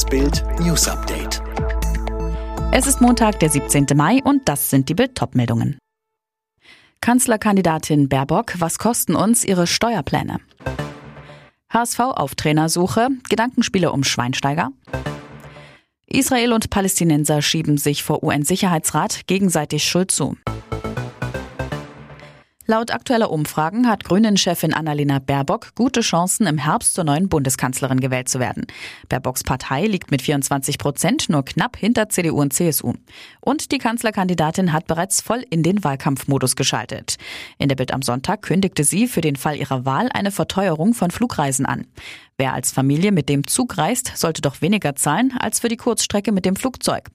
Das Bild News Update. Es ist Montag, der 17. Mai und das sind die Bild-Top-Meldungen. Kanzlerkandidatin Baerbock, was kosten uns ihre Steuerpläne? HSV auf Trainersuche, Gedankenspiele um Schweinsteiger. Israel und Palästinenser schieben sich vor UN-Sicherheitsrat gegenseitig Schuld zu. Laut aktueller Umfragen hat Grünen-Chefin Annalena Baerbock gute Chancen, im Herbst zur neuen Bundeskanzlerin gewählt zu werden. Baerbocks Partei liegt mit 24 Prozent nur knapp hinter CDU und CSU. Und die Kanzlerkandidatin hat bereits voll in den Wahlkampfmodus geschaltet. In der Bild am Sonntag kündigte sie für den Fall ihrer Wahl eine Verteuerung von Flugreisen an. Wer als Familie mit dem Zug reist, sollte doch weniger zahlen als für die Kurzstrecke mit dem Flugzeug.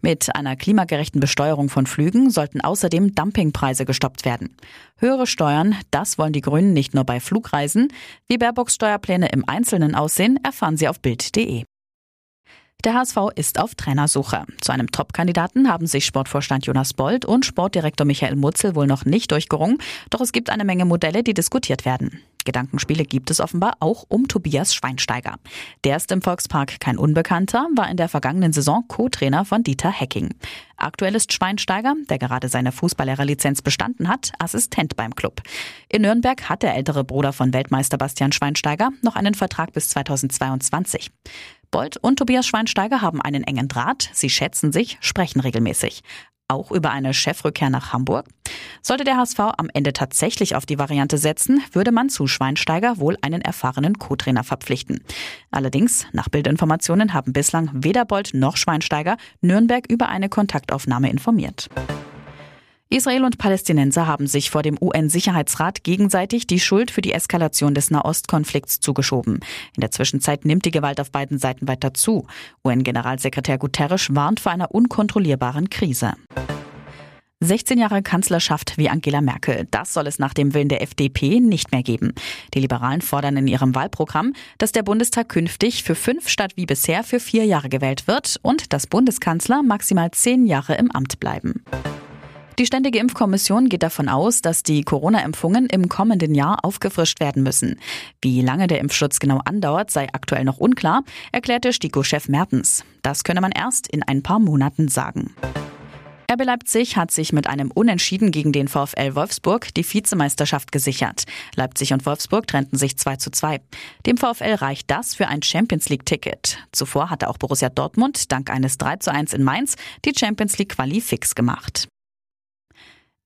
Mit einer klimagerechten Besteuerung von Flügen sollten außerdem Dumpingpreise gestoppt werden. Höhere Steuern, das wollen die Grünen nicht nur bei Flugreisen. Wie Baerbocks Steuerpläne im Einzelnen aussehen, erfahren Sie auf Bild.de. Der HSV ist auf Trainersuche. Zu einem Top-Kandidaten haben sich Sportvorstand Jonas Bold und Sportdirektor Michael Mutzel wohl noch nicht durchgerungen, doch es gibt eine Menge Modelle, die diskutiert werden. Gedankenspiele gibt es offenbar auch um Tobias Schweinsteiger. Der ist im Volkspark kein Unbekannter, war in der vergangenen Saison Co-Trainer von Dieter Hecking. Aktuell ist Schweinsteiger, der gerade seine Fußballlehrerlizenz bestanden hat, Assistent beim Club. In Nürnberg hat der ältere Bruder von Weltmeister Bastian Schweinsteiger noch einen Vertrag bis 2022. Bold und Tobias Schweinsteiger haben einen engen Draht. Sie schätzen sich, sprechen regelmäßig. Auch über eine Chefrückkehr nach Hamburg. Sollte der HSV am Ende tatsächlich auf die Variante setzen, würde man zu Schweinsteiger wohl einen erfahrenen Co-Trainer verpflichten. Allerdings, nach Bildinformationen haben bislang weder Bold noch Schweinsteiger Nürnberg über eine Kontaktaufnahme informiert. Israel und Palästinenser haben sich vor dem UN-Sicherheitsrat gegenseitig die Schuld für die Eskalation des Nahostkonflikts zugeschoben. In der Zwischenzeit nimmt die Gewalt auf beiden Seiten weiter zu. UN-Generalsekretär Guterres warnt vor einer unkontrollierbaren Krise. 16 Jahre Kanzlerschaft wie Angela Merkel. Das soll es nach dem Willen der FDP nicht mehr geben. Die Liberalen fordern in ihrem Wahlprogramm, dass der Bundestag künftig für fünf statt wie bisher für vier Jahre gewählt wird und dass Bundeskanzler maximal zehn Jahre im Amt bleiben. Die Ständige Impfkommission geht davon aus, dass die Corona-Impfungen im kommenden Jahr aufgefrischt werden müssen. Wie lange der Impfschutz genau andauert, sei aktuell noch unklar, erklärte STIKO-Chef Mertens. Das könne man erst in ein paar Monaten sagen. RB Leipzig hat sich mit einem Unentschieden gegen den VfL Wolfsburg die Vizemeisterschaft gesichert. Leipzig und Wolfsburg trennten sich 2 zu 2. Dem VfL reicht das für ein Champions League Ticket. Zuvor hatte auch Borussia Dortmund dank eines 3 zu 1 in Mainz die Champions League Quali fix gemacht.